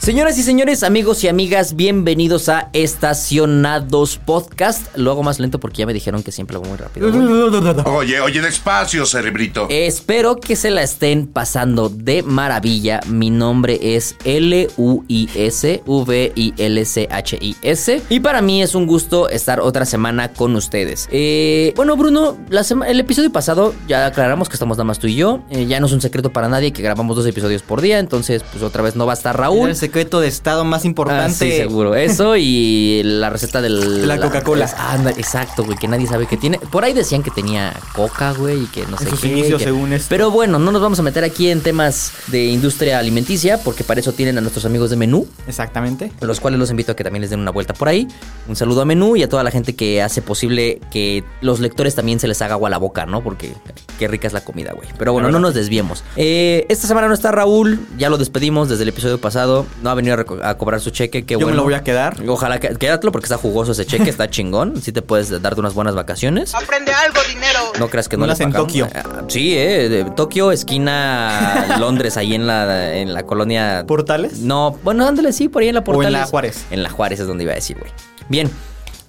Señoras y señores, amigos y amigas, bienvenidos a Estacionados Podcast. Lo hago más lento porque ya me dijeron que siempre lo hago muy rápido. Oye, oye, despacio, cerebrito. Espero que se la estén pasando de maravilla. Mi nombre es L-U-I-S-V-I-L-C-H-I-S. Y para mí es un gusto estar otra semana con ustedes. Eh, bueno, Bruno, la el episodio pasado ya aclaramos que estamos nada más tú y yo. Eh, ya no es un secreto para nadie que grabamos dos episodios por día. Entonces, pues otra vez no va a estar Raúl. Secreto de estado más Ah, importante. sí, seguro. Eso y la receta del... La Coca-Cola. Ah, exacto, güey, que nadie sabe que tiene. Por ahí decían que tenía coca, güey, y que no sé sus qué. inicios, que- según esto. Pero bueno, no nos vamos a meter aquí en temas de industria alimenticia, porque para eso tienen a nuestros amigos de Menú, Exactamente. los cuales los invito a que también les den una vuelta por ahí. Un saludo a Menú y a toda la gente que hace posible que los lectores también se les haga agua a la boca, ¿no? Porque qué rica es la comida, güey. Pero bueno, no nos desviemos. Eh, esta semana no está Raúl, ya lo despedimos desde el episodio pasado. No ha venido a, cobrar su cheque, qué Yo bueno. me lo voy a quedar. Ojalá que quédatelo porque está jugoso ese cheque, está chingón. Sí te puedes darte unas buenas vacaciones. Aprende algo, dinero. No creas que no le en. Tokio. Ah, Sí, eh, de Tokio, esquina Londres, ahí en la, en la colonia. ¿Portales? No, bueno, ándale, sí, por ahí en la O en Portales. la Juárez. En la Juárez es donde iba a decir, güey. Bien.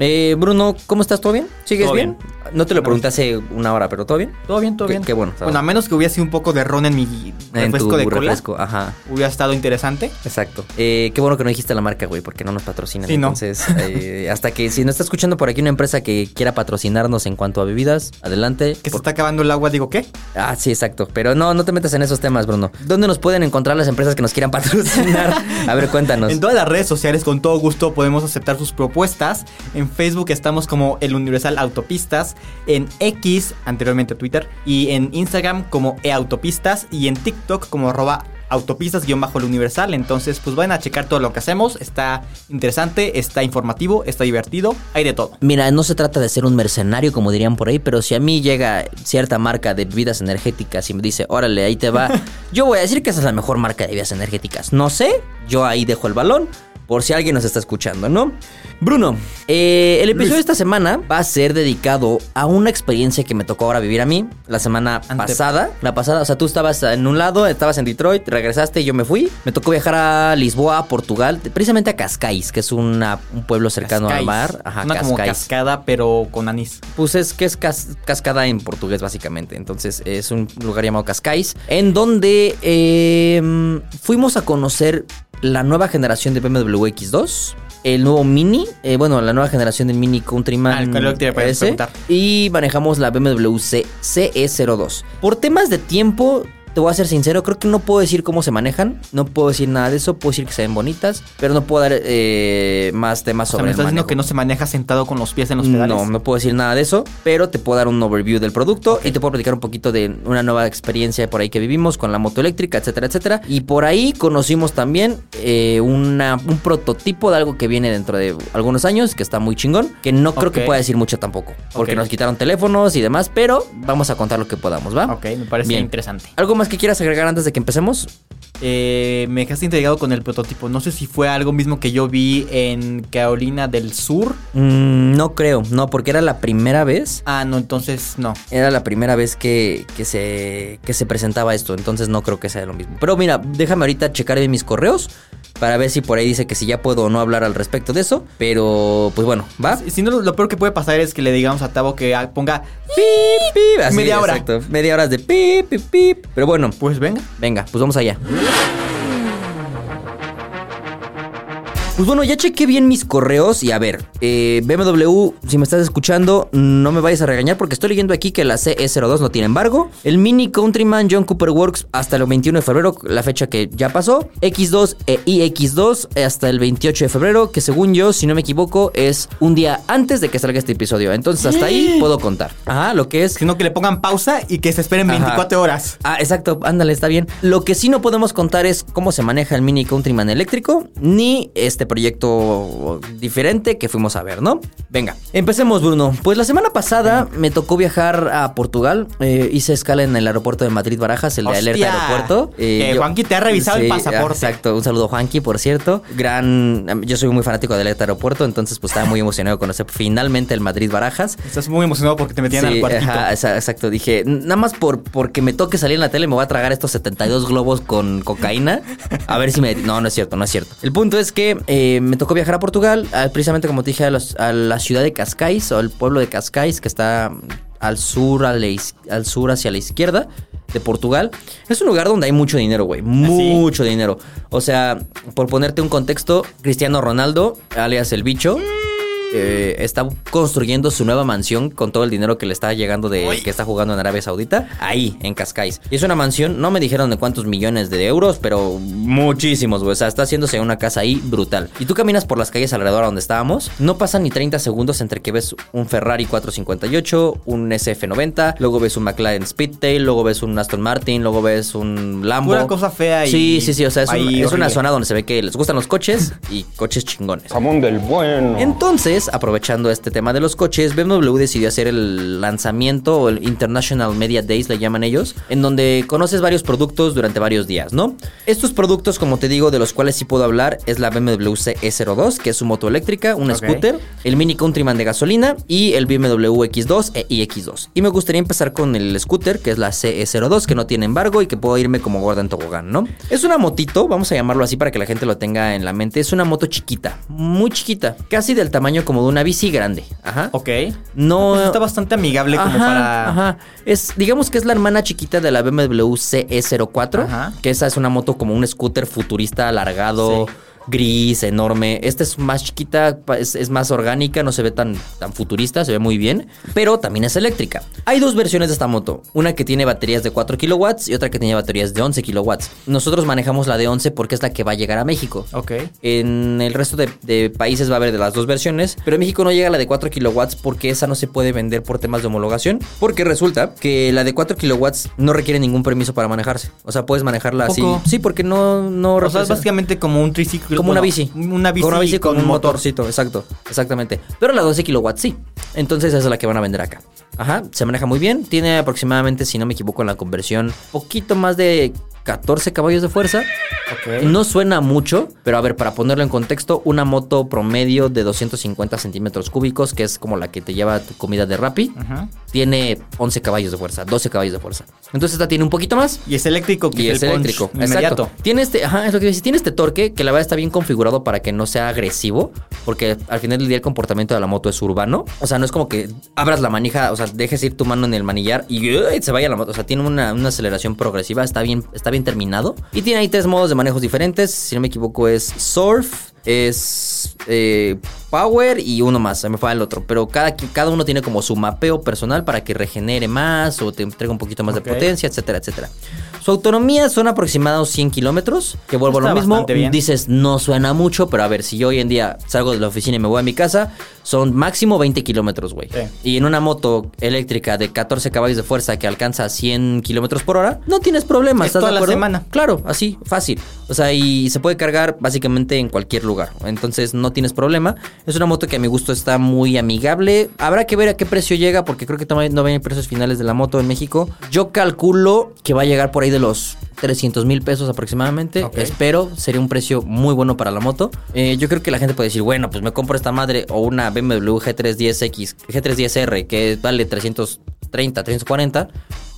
Eh, Bruno, ¿cómo estás? ¿Todo bien? ¿Sigues Todo bien? bien. No te lo pregunté hace una hora, pero ¿todo bien? Todo bien, todo Qué- bien. qué bueno. Bueno, a menos que hubiese sido un poco de ron en mi En refresco tu de cola. refresco, ajá. Hubiera estado interesante. Exacto. Eh, qué bueno que no dijiste la marca, güey, porque no nos patrocinan. Sí, no. Entonces, eh, hasta que si nos está escuchando por aquí una empresa que quiera patrocinarnos en cuanto a bebidas, adelante. Que se está acabando el agua, digo, ¿qué? Ah, sí, exacto. Pero no, no te metas en esos temas, Bruno. ¿Dónde nos pueden encontrar las empresas que nos quieran patrocinar? A ver, cuéntanos. En todas las redes sociales, con todo gusto, podemos aceptar sus propuestas. En Facebook estamos como El Universal Autopistas. En X, anteriormente Twitter. Y en Instagram como eAutopistas. Y en TikTok como arroba autopistas-el universal. Entonces, pues vayan a checar todo lo que hacemos. Está interesante, está informativo, está divertido. Hay de todo. Mira, no se trata de ser un mercenario, como dirían por ahí, pero si a mí llega cierta marca de bebidas energéticas y me dice, órale, ahí te va, yo voy a decir que esa es la mejor marca de bebidas energéticas. No sé, yo ahí dejo el balón. Por si alguien nos está escuchando, ¿no? Bruno, eh, el episodio Luis. de esta semana va a ser dedicado a una experiencia que me tocó ahora vivir a mí la semana Ante- pasada. La pasada, o sea, tú estabas en un lado, estabas en Detroit, regresaste y yo me fui. Me tocó viajar a Lisboa, a Portugal, precisamente a Cascais, que es una- un pueblo cercano al mar. Ajá, Una como Cascais. cascada, pero con anís. Pues es que es cas- cascada en portugués, básicamente. Entonces es un lugar llamado Cascais, en donde eh, fuimos a conocer la nueva generación de BMW X2. El nuevo Mini, eh, bueno, la nueva generación del Mini Countryman Ah, te S, y manejamos la BMW C- CE02. Por temas de tiempo, te voy a ser sincero, creo que no puedo decir cómo se manejan, no puedo decir nada de eso, puedo decir que se ven bonitas, pero no puedo dar eh, más temas O sea, sobre el estás diciendo que no se maneja sentado con los pies en los pedales. No, no puedo decir nada de eso, pero te puedo dar un overview del producto y te puedo platicar un poquito de una nueva experiencia por ahí que vivimos con la moto eléctrica, etcétera, etcétera. Y por ahí conocimos también eh, una- un prototipo de algo que viene dentro de algunos años, que está muy chingón, que no creo que pueda decir mucho tampoco, porque nos quitaron teléfonos y demás, pero vamos a contar lo que podamos, ¿va? Ok, me parece Bien. interesante. ¿Algo más que quieras agregar antes de que empecemos? Eh, me dejaste intrigado con el prototipo. No sé si fue algo mismo que yo vi en Carolina del Sur. Mm, no creo, no, porque era la primera vez Ah, no, entonces no. Era la primera vez que, que se, que se presentaba esto, entonces no creo que sea lo mismo. Pero mira, déjame ahorita checar en mis correos para ver si por ahí dice que si ya puedo o no hablar al respecto de eso. Pero, pues bueno, ¿va? Si, no, lo, peor que puede pasar es que le digamos a Tavo que ponga. Pip, pip, así, Media hora. Exacto, media hora de pip, pip, pip. Pero bueno, Pues venga. venga, pues vamos allá. Pues bueno, ya chequé bien mis correos y a ver, eh, BMW, si me estás escuchando, no me vayas a regañar porque estoy leyendo aquí que la CE02 no tiene embargo. El Mini Countryman John Cooper Works hasta el 21 de febrero, la fecha que ya pasó. X2 e iX2 hasta el 28 de febrero, que según yo, si no me equivoco, es un día antes de que salga este episodio. Entonces hasta ahí puedo contar. Ajá, lo que es... Sino que le pongan pausa y que se esperen Ajá. 24 horas. Ah, exacto, ándale, está bien. Lo que sí no podemos contar es cómo se maneja el Mini Countryman eléctrico, ni este proyecto diferente que fuimos a ver, ¿no? Venga, empecemos, Bruno. Pues la semana pasada me tocó viajar a Portugal. Eh, hice escala en el aeropuerto de Madrid Barajas, el de Alerta. Aeropuerto. Eh, Que Juanqui te ha revisado el pasaporte. Exacto, un saludo Juanqui, por cierto. Gran, yo soy muy fanático de Alerta Aeropuerto, entonces pues estaba muy emocionado de conocer finalmente el Madrid Barajas. Estás muy emocionado porque te metían Sí, al cuartito. ajá, exacto. Dije, nada más por porque me toque salir en la tele, me voy a tragar estos 72 globos con cocaína. A ver si me. No, no es cierto, no es cierto. El punto es que eh, me tocó viajar a Portugal, a- precisamente como te dije, a, los- a la ciudad de Cascais, o el pueblo de Cascais, que está al sur, a la is- al sur hacia la izquierda de Portugal. Es un lugar donde hay mucho dinero, güey. Mucho dinero. O sea, por ponerte un contexto, Cristiano Ronaldo, alias el bicho. Eh, está construyendo su nueva mansión con todo el dinero que le está llegando de que está jugando en Arabia Saudita ahí en Cascais. Y es una mansión, no me dijeron de cuántos millones de euros, pero muchísimos, güey. O sea, está haciéndose una casa ahí brutal. Y tú caminas por las calles alrededor a donde estábamos, no pasan ni 30 segundos entre que ves un Ferrari 458, un SF90, luego ves un McLaren Speedtail, luego ves un Aston Martin, luego ves un Lambo. Pura cosa fea y- Sí, sí, sí, o sea, es, un- ahí es una zona donde se ve que les gustan los coches y coches chingones. Jamón del bueno. Entonces, aprovechando este tema de los coches, BMW decidió hacer el lanzamiento o el International Media Days, le llaman ellos, en donde conoces varios productos durante varios días, ¿no? Estos productos, como te digo, de los cuales sí puedo hablar, es la BMW CE02, que es su moto eléctrica, un scooter, el Mini Countryman de gasolina y el BMW X2 e- y X2. Y me gustaría empezar con el scooter, que es la CE02, que no tiene embargo y que puedo irme como gorda en tobogán, ¿no? Es una motito, vamos a llamarlo así para que la gente lo tenga en la mente, es una moto chiquita, muy chiquita, casi del tamaño como de una bici grande, ajá. Ok. No Pues está bastante amigable como para. Ajá. Es, digamos que es la hermana chiquita de la BMW CE04. Ajá. Que esa es una moto como un scooter futurista alargado. Sí. Gris, enorme. Esta es más chiquita, es, es más orgánica, no se ve tan, tan futurista, se ve muy bien. Pero también es eléctrica. Hay dos versiones de esta moto. Una que tiene baterías de 4 kilowatts y otra que tiene baterías de 11 kilowatts. Nosotros manejamos la de 11 porque es la que va a llegar a México. Ok. En el resto de, de países va a haber de las dos versiones, pero en México no llega la de 4 kilowatts porque esa no se puede vender por temas de homologación. Porque resulta que la de 4 kilowatts no requiere ningún permiso para manejarse. O sea, puedes manejarla así. Sí, porque no, no O sea, es básicamente como un triciclo. Como una bici. Una bici, Como una bici con, un motor. motorcito, exacto. Exactamente. Pero la 12 kilowatts sí. Entonces esa es la que van a vender acá. Ajá, se maneja muy bien. Tiene aproximadamente, si no me equivoco, en la conversión, poquito más de 14 caballos de fuerza. Ok. No suena mucho, pero a ver, para ponerlo en contexto, una moto promedio de 250 centímetros cúbicos, que es como la que te lleva tu comida de Rappi, Ajá. tiene 11 caballos de fuerza, 12 caballos de fuerza. Entonces esta tiene un poquito más. Y es eléctrico, que Y es, punch eléctrico. inmediato. Exacto. Tiene este, ajá, es lo que dice, tiene este torque que la verdad está bien configurado para que no sea agresivo, porque al final del día el comportamiento de la moto es urbano. O sea, no es como que abras la manija, o sea, dejes ir tu mano en el manillar y ¡uy! se vaya la moto. O sea, tiene una, una aceleración progresiva, está bien, está bien terminado. Y tiene ahí tres modos de manejos diferentes. Si no me equivoco, es surf, es eh, power y uno más. Se me fue el otro. Pero cada, cada uno tiene como su mapeo personal para que regenere más o te entregue un poquito más de potencia, etcétera, etcétera. Su autonomía son aproximados 100 kilómetros. Que vuelvo a lo mismo. Dices, no suena mucho, pero a ver, si yo hoy en día salgo de la oficina y me voy a mi casa, son máximo 20 kilómetros, güey. Sí. Y en una moto eléctrica de 14 caballos de fuerza que alcanza 100 kilómetros por hora, no tienes problema. Es ¿Estás toda de la acuerdo? semana. Claro, así, fácil. O sea, y se puede cargar básicamente en cualquier lugar. Entonces no tienes problema. Es una moto que a mi gusto está muy amigable. Habrá que ver a qué precio llega, porque creo que todavía no ven precios finales de la moto en México. Yo calculo que va a llegar por ahí de los 300 mil pesos aproximadamente. Espero, sería un precio muy bueno para la moto. Eh, yo creo que la gente puede decir, bueno, pues me compro esta madre o una BMW G310X, G310R que vale 330, 340.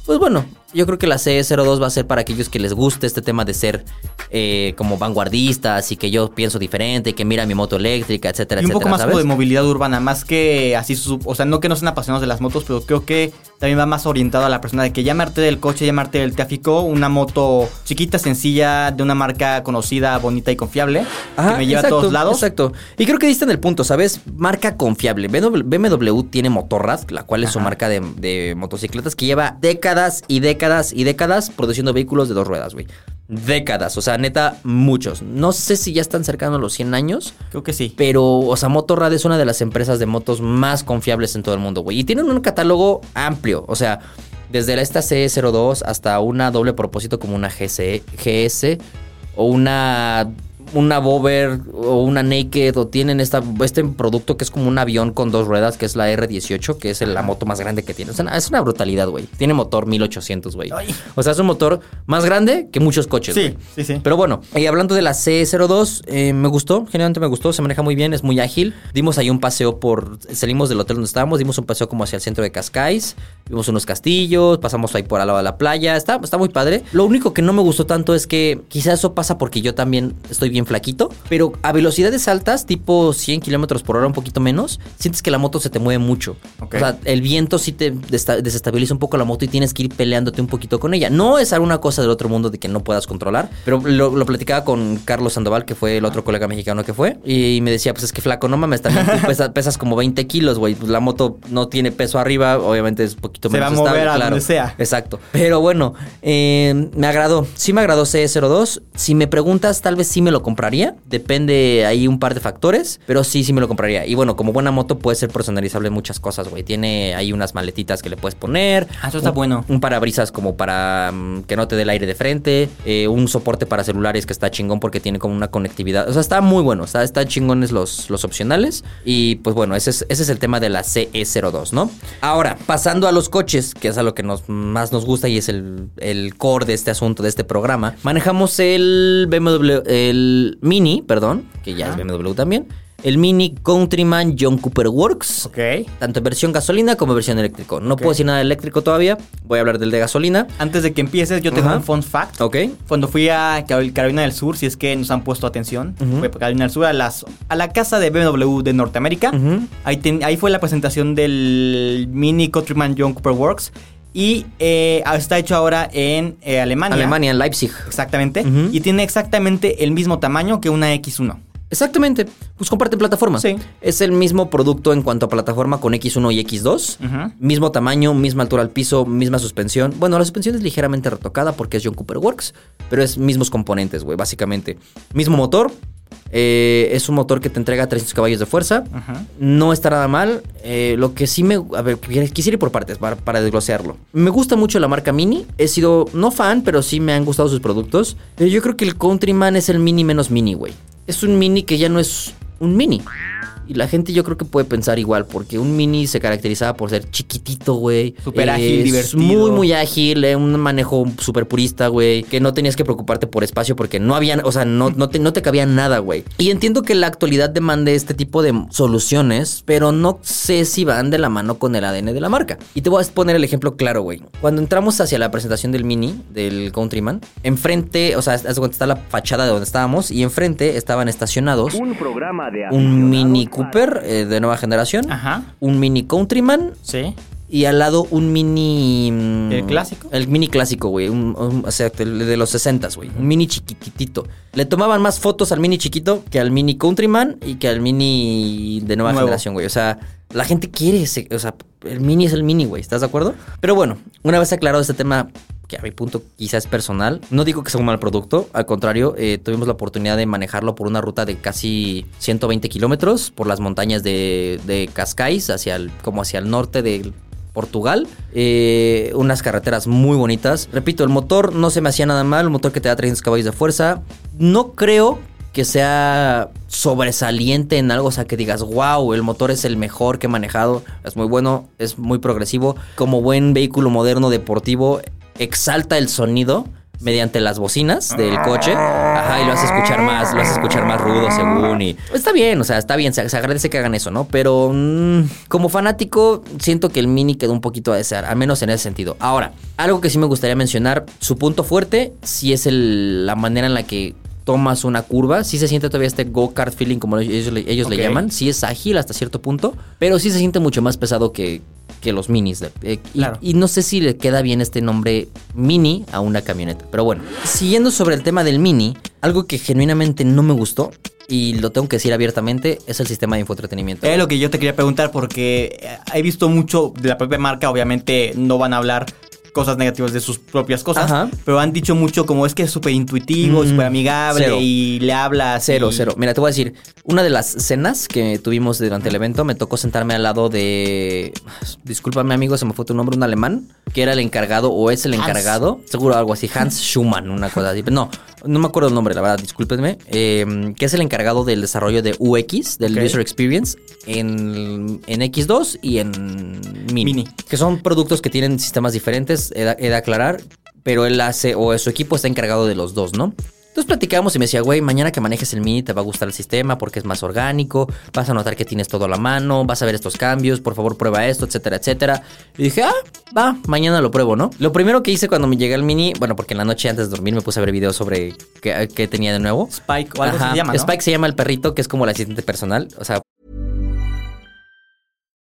Pues bueno, yo creo que la CE02 va a ser para aquellos que les guste este tema de ser eh, como vanguardistas y que yo pienso diferente, y que mira mi moto eléctrica, etcétera, Y un etcétera. poco más de movilidad urbana, más que así, o sea, no que no sean apasionados de las motos, pero creo que también va más orientado a la persona de que llamarte del coche, llamarte del tráfico, una moto chiquita, sencilla, de una marca conocida, bonita y confiable, Ajá, que me lleva exacto, a todos lados. Exacto. Y creo que diste en el punto, ¿sabes? Marca confiable. BMW, tiene Motorrad, la cual es su marca de, de motocicletas que lleva décadas y décadas y décadas produciendo vehículos de dos ruedas, güey. Décadas, o sea, neta, muchos. No sé si ya están cercanos a los 100 años. Creo que sí. Pero, o sea, Motorrad es una de las empresas de motos más confiables en todo el mundo, güey. Y tienen un catálogo amplio. O sea, desde la esta CE02 hasta una doble propósito como una GC, GS o una una Bover o una Naked o tienen esta, este producto que es como un avión con dos ruedas, que es la R18, que es la moto más grande que tiene. O sea, es una brutalidad, güey. Tiene motor 1800, güey. O sea, es un motor más grande que muchos coches. Sí, sí, sí. Pero bueno, y hablando de la C02, eh, me gustó, generalmente me gustó, se maneja muy bien, es muy ágil. Dimos ahí un paseo por, salimos del hotel donde estábamos, dimos un paseo como hacia el centro de Cascais, vimos unos castillos, pasamos ahí por al lado de la playa, está, está muy padre. Lo único que no me gustó tanto es que quizás eso pasa porque yo también estoy bien flaquito, pero a velocidades altas, tipo 100 kilómetros por hora, un poquito menos, sientes que la moto se te mueve mucho. O sea, el viento sí te desestabiliza un poco la moto y tienes que ir peleándote un poquito con ella. No es alguna cosa del otro mundo de que no puedas controlar, pero lo, lo platicaba con Carlos Sandoval, que fue el otro colega mexicano que fue, y me decía, pues es que flaco, no mames, también tú pesas, pesas como 20 kilos, güey, pues la moto no tiene peso arriba, obviamente es un poquito Se va menos a mover estable, a claro. donde sea. Exacto. Pero bueno, eh, me agradó. Sí me agradó C02. Si me preguntas, tal vez sí me lo compraría. Depende ahí un par de factores, pero sí, sí me lo compraría. Y bueno, como buena moto puede ser personalizable en muchas cosas, güey. Tiene ahí unas maletitas que le puedes poner. Ah, eso está Un- bueno. Un parabrisas como para mm, que no te dé el aire de frente. eh, un soporte para celulares que está chingón porque tiene como una conectividad. O sea, está muy bueno. Está, está chingones los, los opcionales. Y pues bueno, ese es, ese es el tema de la CE02, ¿no? Ahora, pasando a los coches, que es a lo que nos, más nos gusta y es el, el core de este asunto, de este programa. Manejamos el BMW, el Mini, perdón, que ya Ajá. es BMW también. El Mini Countryman John Cooper Works. Ok. Tanto en versión gasolina como en versión eléctrico. No puedo decir nada de eléctrico todavía. Voy a hablar del de gasolina. Antes de que empieces, yo tengo un fun fact. Ok. Cuando fui a Carol- Carolina del Sur, si es que nos han puesto atención, Ujú. fue a Carolina del Sur a, las, a la casa de BMW de Norteamérica. Ujú. ahí, ten- ahí fue la presentación del Mini Countryman John Cooper Works. Y eh, está hecho ahora en eh, Alemania. Alemania, en Leipzig. Exactamente. Y tiene exactamente el mismo tamaño que una X1. Exactamente. Pues comparten plataforma. Sí. Es el mismo producto en cuanto a plataforma con X1 y X2. Ujú. Mismo tamaño, misma altura al piso, misma suspensión. Bueno, la suspensión es ligeramente retocada porque es John Cooper Works, pero es mismos componentes, güey, básicamente. Mismo motor. Eh, es un motor que te entrega 300 caballos de fuerza. No está nada mal. Eh, lo que sí me. A ver, quisiera ir por partes para, para desglosearlo. Me gusta mucho la marca Mini. He sido, no fan, pero sí me han gustado sus productos. Pero yo creo que el Countryman es el Mini menos Mini, güey. Es un Mini que ya no es un Mini. Y la gente yo creo que puede pensar igual, porque un Mini se caracterizaba por ser chiquitito, güey. Súper ágil, divertido. Muy, muy ágil, eh, un manejo súper purista, güey. Que no tenías que preocuparte por espacio porque no había, o sea, no, no, te, no te cabía nada, güey. Y entiendo que la actualidad demande este tipo de soluciones, pero no sé si van de la mano con el ADN de la marca. Y te voy a poner el ejemplo claro, güey. Cuando entramos hacia la presentación del Mini, del Countryman, enfrente, o sea, está la fachada de donde estábamos y enfrente estaban estacionados Un programa de un Mini Cooper eh, de nueva generación, Ajá. un Mini Countryman Sí. y al lado un mini. mm, ¿El clásico? El mini clásico, güey. Un, un- o sea, el de los 60, güey. Un mini chiquititito. Le tomaban más fotos al mini chiquito que al mini Countryman y que al mini de nueva Nuevo. generación, güey. O sea, la gente quiere ese. O sea, el mini es el mini, güey. ¿Estás de acuerdo? Pero bueno, una vez aclarado este tema. Que a mi punto quizás es personal. No digo que sea un mal producto. Al contrario, eh, tuvimos la oportunidad de manejarlo por una ruta de casi 120 kilómetros por las montañas de, de Cascais, hacia el, como hacia el norte de Portugal. Eh, unas carreteras muy bonitas. Repito, el motor no se me hacía nada mal. Un motor que te da 300 caballos de fuerza. No creo que sea sobresaliente en algo, o sea, que digas, wow, el motor es el mejor que he manejado, es muy bueno, es muy progresivo. Como buen vehículo moderno deportivo, exalta el sonido mediante las bocinas del coche. Ajá, y lo hace escuchar más, lo hace escuchar más rudo según y está bien, o sea, está bien, se, se agradece que hagan eso, ¿no? Pero mm, como fanático siento que el Mini quedó un poquito a desear, al menos en ese sentido. Ahora, algo que sí me gustaría mencionar, su punto fuerte sí es el- la manera en la que tomas una curva, sí se siente todavía este go-kart feeling como ellos, le- ellos le llaman, sí es ágil hasta cierto punto, pero sí se siente mucho más pesado que, que los minis. de- eh, y, Claro. y no sé si le queda bien este nombre mini a una camioneta, pero bueno. Siguiendo sobre el tema del mini, algo que genuinamente no me gustó, y lo tengo que decir abiertamente, es el sistema de infoentretenimiento. Es lo que yo te quería preguntar porque he visto mucho de la propia marca, obviamente no van a hablar cosas negativas de sus propias cosas, Ajá. pero han dicho mucho como es que es súper intuitivo, Mm, súper amigable cero. y le hablas. Cero, y- cero. Mira, te voy a decir, una de las cenas que tuvimos durante el evento me tocó sentarme al lado de. Discúlpame, amigo, se me fue tu nombre, un alemán, que era el encargado o es el Hans. encargado, seguro algo así, Hans Schumann, una cosa así. No, no me acuerdo el nombre, la verdad, discúlpenme. eh, que es el encargado del desarrollo de UX, del. User Experience, en, en X2 y en Mini, Mini. Que son productos que tienen sistemas diferentes, he de, he de aclarar, pero él hace, o su equipo está encargado de los dos, ¿no? Entonces platicábamos y me decía, güey, mañana que manejes el Mini te va a gustar el sistema porque es más orgánico, vas a notar que tienes todo a la mano, vas a ver estos cambios, por favor prueba esto, etcétera, etcétera. Y dije, ah, va, mañana lo pruebo, ¿no? Lo primero que hice cuando me llegué al Mini, bueno, porque en la noche antes de dormir me puse a ver videos sobre qué, qué tenía de nuevo. Spike o algo Ajá. se llama, ¿no? Spike se llama el perrito, que es como el asistente personal. O sea,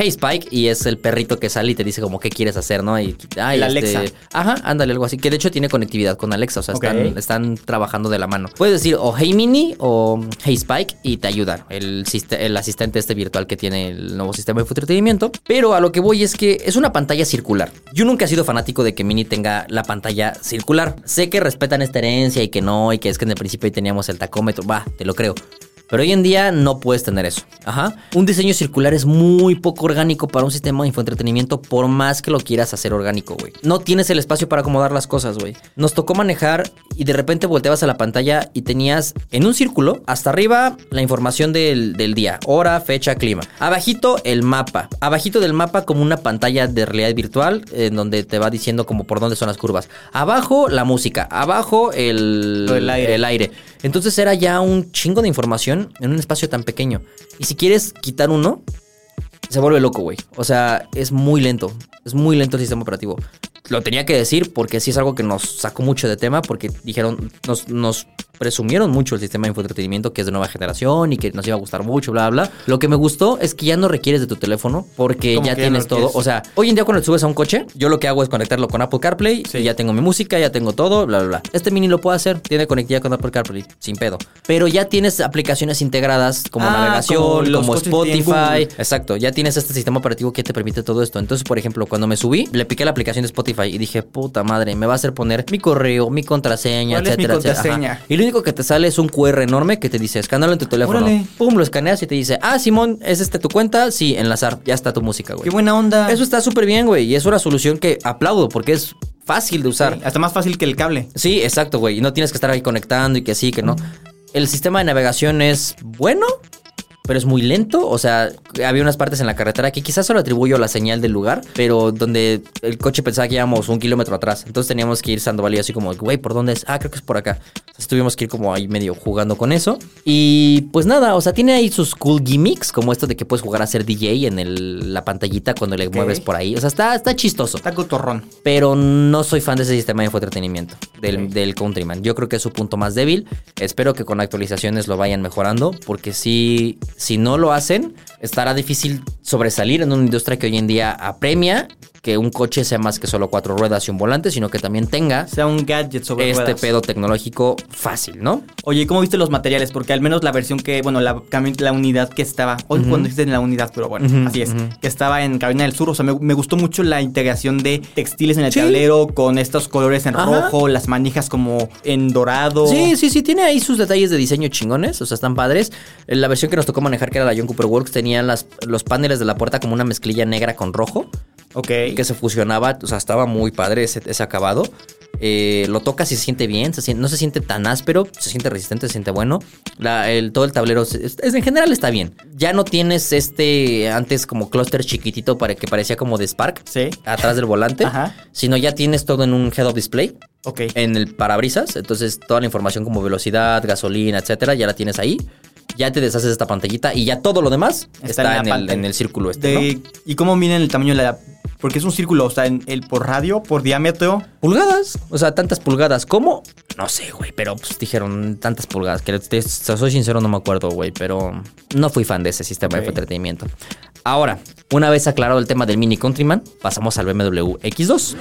Hey Spike y es el perrito que sale y te dice como qué quieres hacer, ¿no? Y ay, El este, Alexa. Ajá, ándale algo así, que de hecho tiene conectividad con Alexa, o sea, Ok. están, están trabajando de la mano. Puedes decir o Hey Mini o Hey Spike y te ayuda el, siste- el asistente este virtual que tiene el nuevo sistema de entretenimiento, pero a lo que voy es que es una pantalla circular. Yo nunca he sido fanático de que Mini tenga la pantalla circular. Sé que respetan esta herencia y que no y que es que en el principio ahí teníamos el tacómetro, va, te lo creo. Pero hoy en día no puedes tener eso. Ajá. Un diseño circular es muy poco orgánico para un sistema de infoentretenimiento, por más que lo quieras hacer orgánico, güey. No tienes el espacio para acomodar las cosas, güey. Nos tocó manejar y de repente volteabas a la pantalla y tenías en un círculo, hasta arriba, la información del, del día: hora, fecha, clima. Abajito, el mapa. Abajito del mapa, como una pantalla de realidad virtual, en donde te va diciendo como por dónde son las curvas. Abajo, la música. Abajo, el, del aire. el aire. Entonces era ya un chingo de información en un espacio tan pequeño. Y si quieres quitar uno, se vuelve loco, güey. O sea, es muy lento. Es muy lento el sistema operativo. Lo tenía que decir porque sí es algo que nos sacó mucho de tema porque dijeron, nos, nos presumieron mucho el sistema de infoentretenimiento que es de nueva generación y que nos iba a gustar mucho, bla, bla. Lo que me gustó es que ya no requieres de tu teléfono porque ¿Cómo ya no tienes todo. O sea, hoy en día cuando te subes a un coche, yo lo que hago es conectarlo con Apple CarPlay Sí. y ya tengo mi música, ya tengo todo, bla, bla, bla. Este mini lo puedo hacer, tiene conectividad con Apple CarPlay, sin pedo. Pero ya tienes aplicaciones integradas como Ah, navegación, como Spotify. Exacto, ya tienes este sistema operativo que te permite todo esto. Entonces, por ejemplo, cuando me subí, le piqué la aplicación de Spotify y dije, puta madre, me va a hacer poner mi correo, mi contraseña, ¿Cuál es mi etcétera, etcétera. Y lo único que te sale es un QR enorme que te dice, escánalo en tu teléfono. Órale. Pum, lo escaneas y te dice, ah, Simón, ¿es este tu cuenta? Sí, enlazar, ya está tu música, güey. Qué buena onda. Eso está súper bien, güey. Y es una solución que aplaudo porque es fácil de usar. Sí, hasta más fácil que el cable. Sí, exacto, güey. Y no tienes que estar ahí conectando y que sí, que no. El sistema de navegación es bueno, pero es muy lento. O sea, había unas partes en la carretera que quizás solo atribuyo a la señal del lugar, pero donde el coche pensaba que íbamos un kilómetro atrás. Entonces teníamos que ir Sandoval y así como, güey, ¿por dónde es? Ah, creo que es por acá. Entonces tuvimos que ir como ahí medio jugando con eso. Y pues nada, o sea, tiene ahí sus cool gimmicks, como esto de que puedes jugar a ser DJ en el- la pantallita cuando le mueves por ahí. O sea, está, está chistoso Está cotorrón. pero no soy fan de ese sistema de infoentretenimiento del, del Countryman. Yo creo que es su punto más débil. Espero que con actualizaciones lo vayan mejorando, porque si, si no lo hacen, estará difícil sobresalir en una industria que hoy en día apremia que un coche sea más que solo cuatro ruedas y un volante, sino que también tenga Sea un gadget sobre este ruedas. pedo tecnológico fácil, ¿no? Oye, ¿cómo viste los materiales? Porque al menos la versión que, bueno, la, la unidad que estaba, hoy cuando dijiste en la unidad, pero bueno, así es, que estaba en Carolina del Sur, o sea, me, me gustó mucho la integración de textiles en el Sí. tablero con estos colores en Ajá. rojo, las manijas como en dorado. Sí, sí, sí, tiene ahí sus detalles de diseño chingones, o sea, están padres. La versión que nos tocó manejar, que era la John Cooper Works, tenía las, los paneles de la puerta como una mezclilla negra con rojo, Ok. que se fusionaba, o sea, estaba muy padre ese, ese acabado. Eh, lo tocas y se siente bien, se siente- no se siente tan áspero, se siente resistente, se siente bueno. La- el, todo el tablero, se- es- es- en general está bien. Ya no tienes este, antes como clúster chiquitito para que parecía como de Spark, Sí. atrás del volante, Ajá. sino ya tienes todo en un head-up display Ok. en el parabrisas. Entonces, toda la información como velocidad, gasolina, etcétera, ya la tienes ahí. ya te deshaces de esta pantallita y ya todo lo demás está, en, el, pantalla. en el círculo este, De- ¿no? ¿Y cómo miden el tamaño de la...? Porque es un círculo, o sea, en el por radio, por diámetro. Pulgadas, o sea, tantas pulgadas. ¿Cómo? No sé, güey, pero pues dijeron tantas pulgadas. Que te- soy sincero, no me acuerdo, güey, pero no fui fan de ese sistema de entretenimiento. Ahora, una vez aclarado el tema del Mini Countryman, pasamos al BMW X2.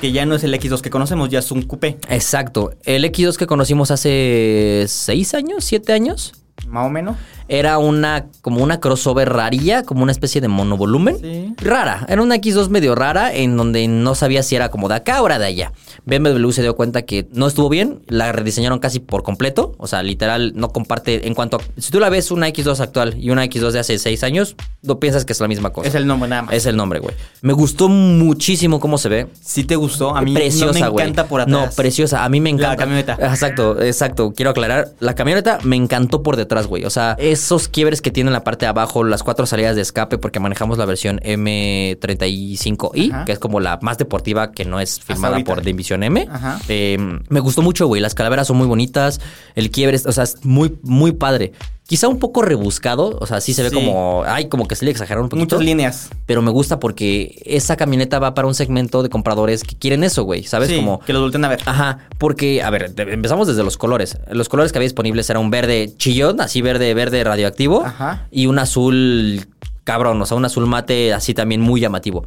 Que ya no es el X2 que conocemos, ya es un coupé. Exacto. El X2 que conocimos hace seis años, siete años, Más o menos. Era una como una crossover rarilla, como una especie de monovolumen. Sí. Rara. Era una X2 medio rara en donde no sabía si era como de acá o era de allá. BMW se dio cuenta que no estuvo bien, la rediseñaron casi por completo. O sea, literal, no comparte en cuanto a. Si tú la ves una X2 actual y una X2 de hace seis años, no piensas que es la misma cosa. Es el nombre nada más. Es el nombre, güey. Me gustó muchísimo cómo se ve. Si te gustó, a mí preciosa, no me encanta por atrás. No, preciosa. A mí me encanta. La camioneta. Exacto, exacto. Quiero aclarar. La camioneta me encantó por detrás, güey. O sea, esos quiebres que tiene en la parte de abajo, las cuatro salidas de escape, porque manejamos la versión M35i, Ajá. que es como la más deportiva que no es firmada por División M. Eh, me gustó mucho, güey. Las calaveras son muy bonitas. El quiebre, es- o sea, es muy, muy padre. Quizá un poco rebuscado. O sea, sí se ve Sí. como. Ay, como que se le exageraron un poquito Muchas líneas. pero me gusta porque esa camioneta va para un segmento de compradores que quieren eso, güey. ¿Sabes? Sí, Como. que lo volteen a ver. Ajá, porque, a ver, empezamos desde los colores. Los colores que había disponibles era un verde chillón, así verde, verde radioactivo. Ajá. Y un azul cabrón, o sea, un azul mate así también muy llamativo.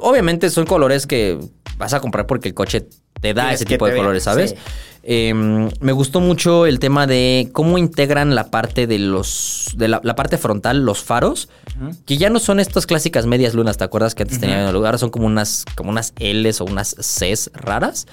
Obviamente son colores que vas a comprar porque el coche te da ese tipo de colores, ¿sabes? sí. Eh, me gustó mucho el tema de cómo integran la parte de los. de la, la parte frontal, los faros, que ya no son estas clásicas medias lunas, ¿te acuerdas que antes tenían en el lugar? Son como unas, como unas L's o unas Cs raras.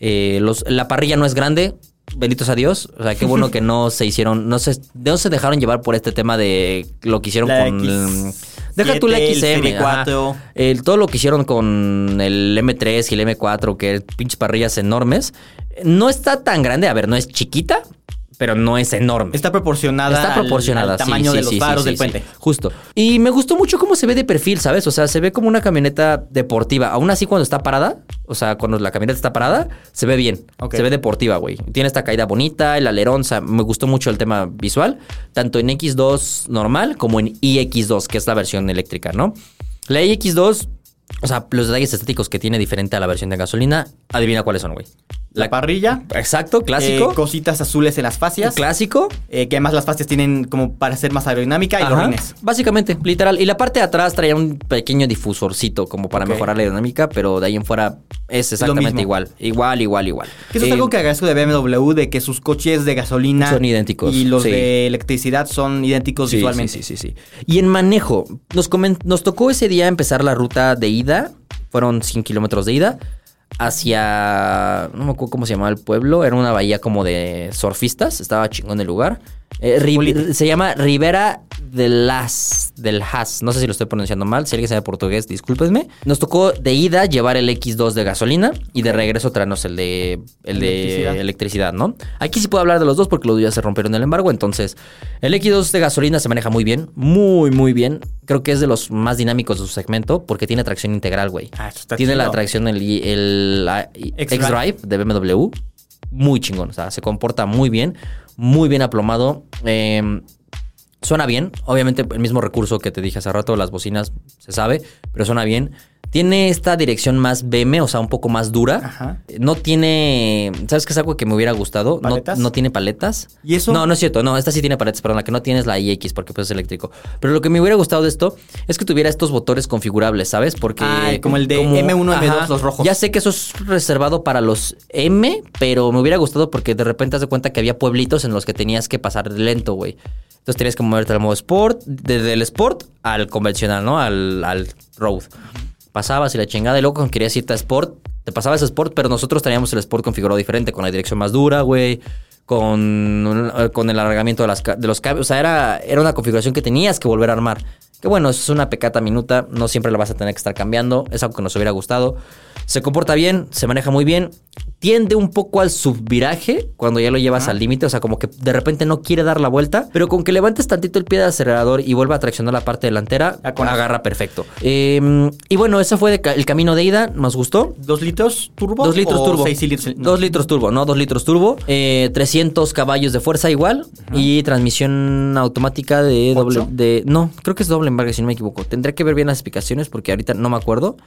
Eh, los, la parrilla no es grande. Benditos a Dios. O sea, qué bueno que no se hicieron, no se, no se dejaron llevar por este tema de lo que hicieron La con. X7, deja tú la el XM. Serie ajá. 4. El- todo lo que hicieron con el M3 y el M4, que pinches parrillas enormes, no está tan grande. A ver, no es chiquita, pero no es enorme. Está proporcionada, Está proporcionada, al, sí, tamaño sí, de los sí, faros sí, del puente. justo. Y me gustó mucho cómo se ve de perfil, ¿sabes? O sea, se ve como una camioneta deportiva. Aún así, cuando está parada, o sea, cuando la camioneta está parada, se ve bien. Se ve deportiva, güey. Tiene esta caída bonita, el alerón, o sea, me gustó mucho el tema visual, tanto en X2 normal como en iX2, que es la versión eléctrica, ¿no? La iX2, o sea, los detalles estéticos que tiene diferente a la versión de gasolina, adivina cuáles son, güey. La, parrilla. Exacto, clásico. eh, cositas azules en las fascias. clásico. eh, que además las fascias tienen como para ser más aerodinámica y Ajá, los rines. Básicamente, literal. Y la parte de atrás traía un pequeño difusorcito como para mejorar la aerodinámica, pero de ahí en fuera es exactamente igual. Igual, igual, igual. Que eso es Eh, algo que agradezco de BMW, de que sus coches de gasolina Son idénticos, y los sí. de electricidad son idénticos sí, visualmente. Sí, sí, sí, sí. Y en manejo, nos, nos tocó ese día empezar la ruta de ida. Fueron 100 kilómetros de ida. Hacia. No me acuerdo cómo se llamaba el pueblo. Era una bahía como de surfistas. Estaba chingón el lugar. Eh, se llama Ribera de Las. Del Has. No sé si lo estoy pronunciando mal. Si alguien sabe portugués, discúlpenme. Nos tocó de ida llevar el X2 de gasolina. Y de regreso traernos el de. El de Electricidad. electricidad, ¿no? Aquí sí puedo hablar de los dos porque los dos ya se rompieron el embargo. Entonces, el X2 de gasolina se maneja muy bien, muy, muy bien. Creo que es de los más dinámicos de su segmento porque tiene tracción integral, güey. Ah, tiene la tracción, el, el ah. X-Drive de BMW. Muy chingón. O sea, se comporta muy bien, muy bien aplomado. Eh, Suena bien, obviamente el mismo recurso que te dije hace rato, las bocinas, se sabe, pero suena bien. Tiene esta dirección más BM, o sea, un poco más dura. Ajá. No tiene, ¿sabes qué es algo que me hubiera gustado? No, ¿Paletas? no tiene paletas. ¿Y eso? No, no es cierto, no, esta sí tiene paletas, perdón, la que no tiene es la iX porque pues es eléctrico. Pero lo que me hubiera gustado de esto es que tuviera estos botones configurables, ¿sabes? Porque Ah, como el de M1, M2, los rojos. Ya sé que eso es reservado para los M, pero me hubiera gustado porque de repente haz de cuenta que había pueblitos en los que tenías que pasar lento, güey. Entonces tenías que moverte al modo Sport, desde el Sport al convencional, ¿no? Al, al Road. Pasabas y la chingada, y luego cuando querías irte a Sport, te pasabas a Sport, pero nosotros teníamos el Sport configurado diferente, con la dirección más dura, güey. Con, con el alargamiento de, las, de los cables. O sea, era, era una configuración que tenías que volver a armar. Que bueno, es una pecata minuta. No siempre la vas a tener que estar cambiando. Es algo que nos hubiera gustado. Se comporta bien, se maneja muy bien. Tiende un poco al subviraje cuando ya lo llevas al límite, o sea, como que de repente no quiere dar la vuelta, pero con que levantes tantito el pie del acelerador y vuelva a traccionar la parte delantera, Ya con agarra perfecto. Eh, y bueno, ese fue de el camino de ida, nos gustó. ¿Dos litros turbo? Dos litros o turbo. Seis litros. no. Dos litros turbo, ¿no? Dos litros turbo. Eh, 300 caballos de fuerza igual. Y transmisión automática de doble. De, no, creo que es doble embarque, si no me equivoco. Tendré que ver bien las explicaciones porque ahorita no me acuerdo.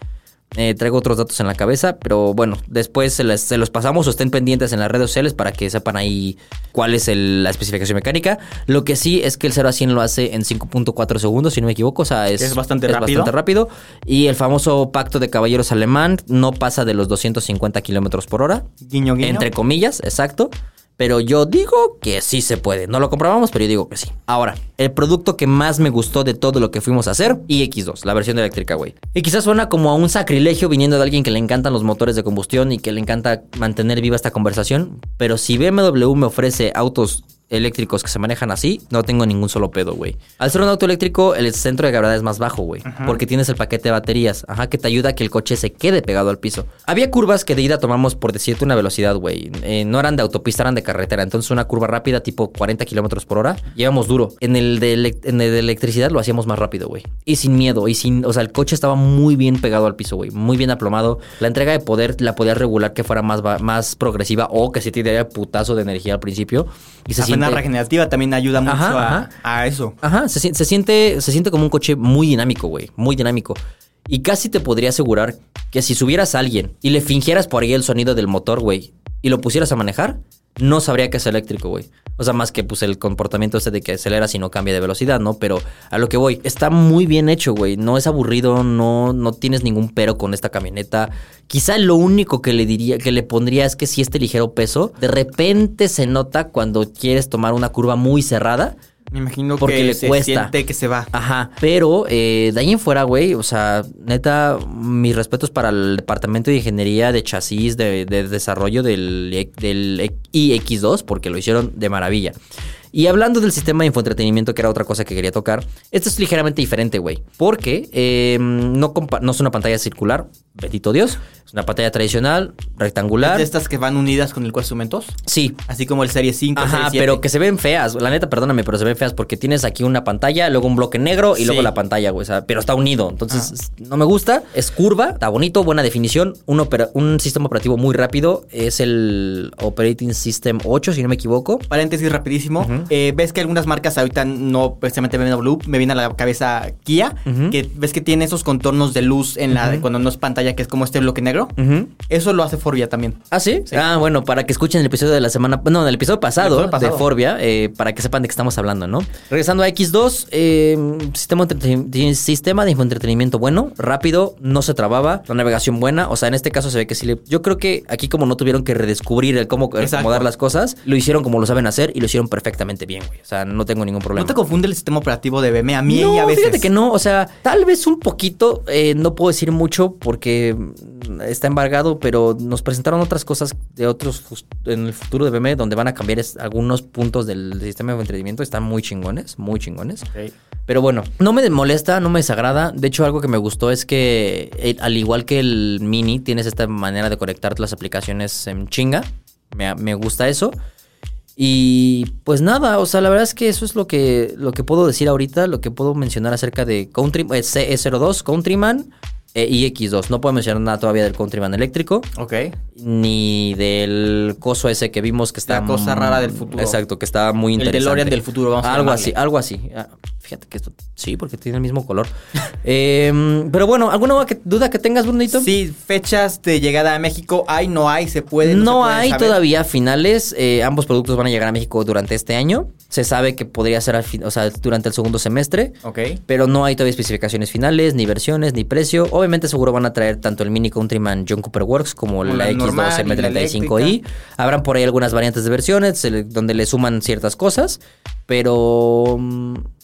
Eh, traigo otros datos en la cabeza, pero bueno, después se, les- se los pasamos o estén pendientes en las redes sociales para que sepan ahí cuál es el- la especificación mecánica. Lo que sí es que el 0 a 100 lo hace en 5.4 segundos, si no me equivoco. O sea, es, Es bastante rápido. bastante rápido. Y el famoso pacto de caballeros alemán no pasa de los 250 kilómetros por hora. Guiño, guiño. Entre comillas, exacto. Pero yo digo que sí se puede. No lo comprobamos, pero yo digo que sí. Ahora, el producto que más me gustó de todo lo que fuimos a hacer, iX2, la versión eléctrica, güey. Y quizás suena como a un sacrilegio viniendo de alguien que le encantan los motores de combustión y que le encanta mantener viva esta conversación. Pero si BMW me ofrece autos eléctricos que se manejan así, no tengo ningún solo pedo, güey. Al ser un auto eléctrico, el centro de gravedad es más bajo, güey. Porque tienes el paquete de baterías, ajá, que te ayuda a que el coche se quede pegado al piso. Había curvas que de ida tomamos por decirte una velocidad, güey. Eh, no eran de autopista, eran de carretera. Entonces una curva rápida, tipo 40 kilómetros por hora, llevamos duro. En el, de en el de electricidad lo hacíamos más rápido, güey. Y sin miedo, y sin, o sea, el coche estaba muy bien pegado al piso, güey. Muy bien aplomado. La entrega de poder la podías regular que fuera más, más progresiva o que sí te diera putazo de energía al principio. Y se La frena siente... regenerativa también ayuda mucho Ajá, a, ajá. a eso. Ajá, se siente, se siente como un coche muy dinámico, güey. Muy dinámico. Y casi te podría asegurar que si subieras a alguien y le fingieras por ahí el sonido del motor, güey, y lo pusieras a manejar, no sabría que es eléctrico, güey. O sea, más que pues el comportamiento ese de que aceleras y no cambia de velocidad, ¿no? Pero a lo que voy, está muy bien hecho, güey. No es aburrido, no, no tienes ningún pero con esta camioneta. Quizá lo único que le diría, que le pondría es que si este ligero peso, de repente se nota cuando quieres tomar una curva muy cerrada. Me imagino Porque que le se cuesta. siente que se va. Ajá, pero eh, de ahí en fuera, güey, o sea, neta, mis respetos para el departamento de ingeniería de chasis, de, de desarrollo del, del iX2, porque lo hicieron de maravilla. Y hablando del sistema de infoentretenimiento, que era otra cosa que quería tocar, esto es ligeramente diferente, güey. Porque eh, no, no es una pantalla circular, bendito Dios. Es una pantalla tradicional, rectangular. De estas que van unidas con el cuatro instrumentos. Sí, Así como el Serie 5, Ajá, Serie 7. pero que se ven feas. La neta, perdóname, pero se ven feas porque tienes aquí una pantalla, luego un bloque negro y Sí. luego la pantalla, güey. o sea, pero está unido. Entonces, es- no me gusta. Es curva, está bonito, buena definición. Un, opera- un sistema operativo muy rápido. Es el Operating System 8, si no me equivoco. Paréntesis rapidísimo. Eh, ves que algunas marcas ahorita no precisamente BMW, me viene a la cabeza Kia, que ves que tiene esos contornos de luz en la cuando no es pantalla, que es como este bloque negro. Eso lo hace Forbia también. ¿Ah, sí? Ah, bueno, para que escuchen el episodio de la semana... No, del episodio pasado, El episodio pasado. de Forbia, eh, para que sepan de qué estamos hablando, ¿no? Regresando a X2, eh, sistema, entreten- sistema de entretenimiento bueno, rápido, no se trababa, la navegación buena, o sea, en este caso se ve que sí le... Yo creo que aquí como no tuvieron que redescubrir el cómo Exacto. acomodar las cosas, lo hicieron como lo saben hacer y lo hicieron perfectamente bien, güey. O sea, no tengo ningún problema. ¿No te confunde el sistema operativo de BMW? A mí no, y a veces. fíjate que no, o sea, tal vez un poquito, eh, no puedo decir mucho porque mm, está embargado, pero nos presentaron otras cosas de otros en el futuro de BMW donde van a cambiar es- algunos puntos del sistema de entretenimiento, están muy chingones, muy chingones. Pero bueno, no me molesta, no me desagrada. De hecho, algo que me gustó es que, eh, al igual que el Mini, tienes esta manera de conectar las aplicaciones en chinga. Me, me gusta eso. Y pues nada, o sea, la verdad es que eso es lo que, lo que puedo decir ahorita, lo que puedo mencionar acerca de Country, eh, CE02, Countryman eh, y X2. No puedo mencionar nada todavía del Countryman eléctrico, Ok. ni del coso ese que vimos que está... La cosa rara del futuro. Exacto, que está muy El interesante. DeLorean del futuro, vamos a Algo así, algo así. Fíjate que esto... Sí, porque tiene el mismo color. Em, pero bueno, ¿alguna duda que tengas, Brunito? Sí, fechas de llegada a México. ¿Hay, no hay? ¿Se puede? No, se puede hay saber? todavía finales. eh, ambos productos van a llegar a México durante este año. Se sabe que podría ser al fin, o sea, durante el segundo semestre. Ok. Pero no hay todavía especificaciones finales, ni versiones, ni precio. Obviamente seguro van a traer tanto el Mini Countryman John Cooper Works como la la normal X2 y la M35i. eléctrica. Habrán por ahí algunas variantes de versiones donde le suman ciertas cosas. Pero...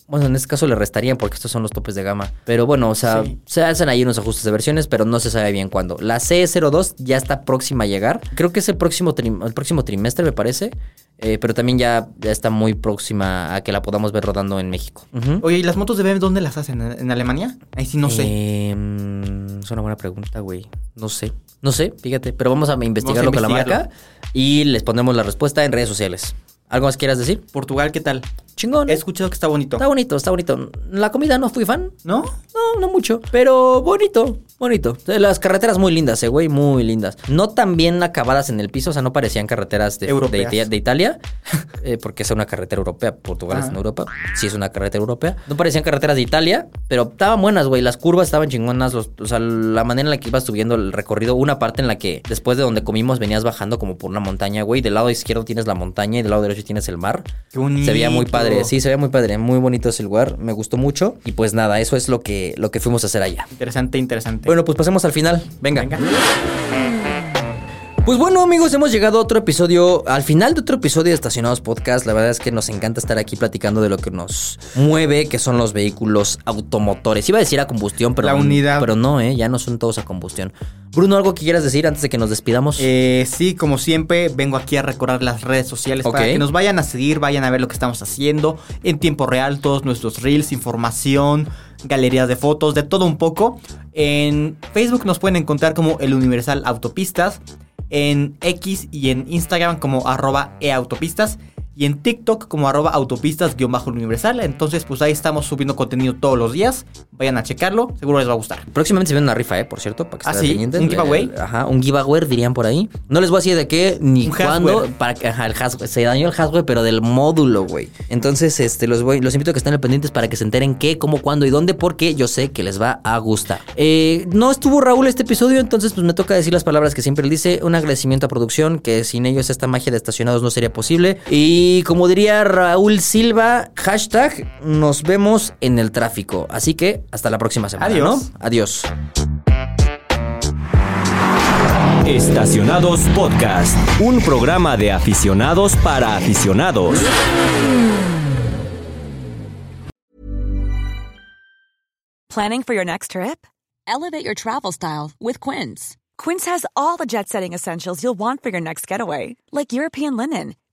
Bueno, en este caso le restarían porque estos son los topes de gama. Pero bueno, o sea, Sí. se hacen ahí unos ajustes de versiones, pero no se sabe bien cuándo. La CE02 ya está próxima a llegar. Creo que es el próximo, el próximo trimestre, me parece. Eh, pero también ya, ya está muy próxima a que la podamos ver rodando en México. Oye, ¿y las motos de BMW dónde las hacen? ¿En, Alemania? Ahí sí no sé. Eh, mm, es una buena pregunta, güey. No sé. No sé, fíjate. Pero vamos a investigarlo Vamos a con la marca y les ponemos la respuesta en redes sociales. ¿Algo más quieras decir? Portugal, ¿qué tal? Chingón. He escuchado que está bonito. Está bonito, está bonito. La comida no fui fan. ¿No? No, no mucho. Pero bonito, bonito. Las carreteras muy lindas, eh, güey, muy lindas. No tan bien acabadas en el piso, o sea, no parecían carreteras de, de, de Italia, eh, porque es una carretera europea. Portugal es en Europa. Sí, es una carretera europea. No parecían carreteras de Italia, pero estaban buenas, güey. Las curvas estaban chingonas. Los, o sea, la manera en la que ibas subiendo el recorrido. Una parte en la que después de donde comimos venías bajando como por una montaña, güey. Del lado izquierdo tienes la montaña y del lado derecho tienes el mar. Qué bonito. Se veía muy padre, sí, se veía muy padre, muy bonito ese lugar, me gustó mucho y pues nada, eso es lo que, lo que fuimos a hacer allá. Interesante, interesante. Bueno, pues pasemos al final, venga. Venga. Pues bueno amigos, hemos llegado a otro episodio, al final de otro episodio de Estacionados Podcast, la verdad es que nos encanta estar aquí platicando de lo que nos mueve, que son los vehículos automotores. Iba a decir a combustión, pero, La unidad. pero no, ¿eh? ya no son todos a combustión. Bruno, ¿algo que quieras decir antes de que nos despidamos? Eh, sí, como siempre, vengo aquí a recordar las redes sociales para que nos vayan a seguir, vayan a ver lo que estamos haciendo en tiempo real, todos nuestros reels, información, galerías de fotos, de todo un poco. En Facebook nos pueden encontrar como El Universal Autopistas, en X y en Instagram como arroba eautopistas. Y en TikTok como arroba autopistas-universal. Entonces, pues ahí estamos subiendo contenido todos los días. Vayan a checarlo, seguro les va a gustar. Próximamente se viene una rifa, ¿eh? Por cierto, para que Ah, estén ¿sí? pendientes. ¿Un giveaway? Ajá, un giveaway dirían por ahí. No les voy a decir de qué ni cuándo. Para que, ajá, el hasware. Se dañó el hasware, pero del módulo, güey. Entonces, este, los, voy, los invito a que estén pendientes para que se enteren qué, cómo, cuándo y dónde, porque yo sé que les va a gustar. Eh, no estuvo Raúl este episodio, entonces pues me toca decir las palabras que siempre él dice. Un agradecimiento a producción, que sin ellos esta magia de estacionados no sería posible. Y como diría Raúl Silva, hashtag, nos vemos en el tráfico. Así que hasta la próxima semana. Adiós. ¿no? Adiós. Estacionados Podcast, un programa de aficionados para aficionados. Planning for your next trip? Elevate your travel style with Quince. Quince has all the jet setting essentials you'll want for your next getaway, like European linen,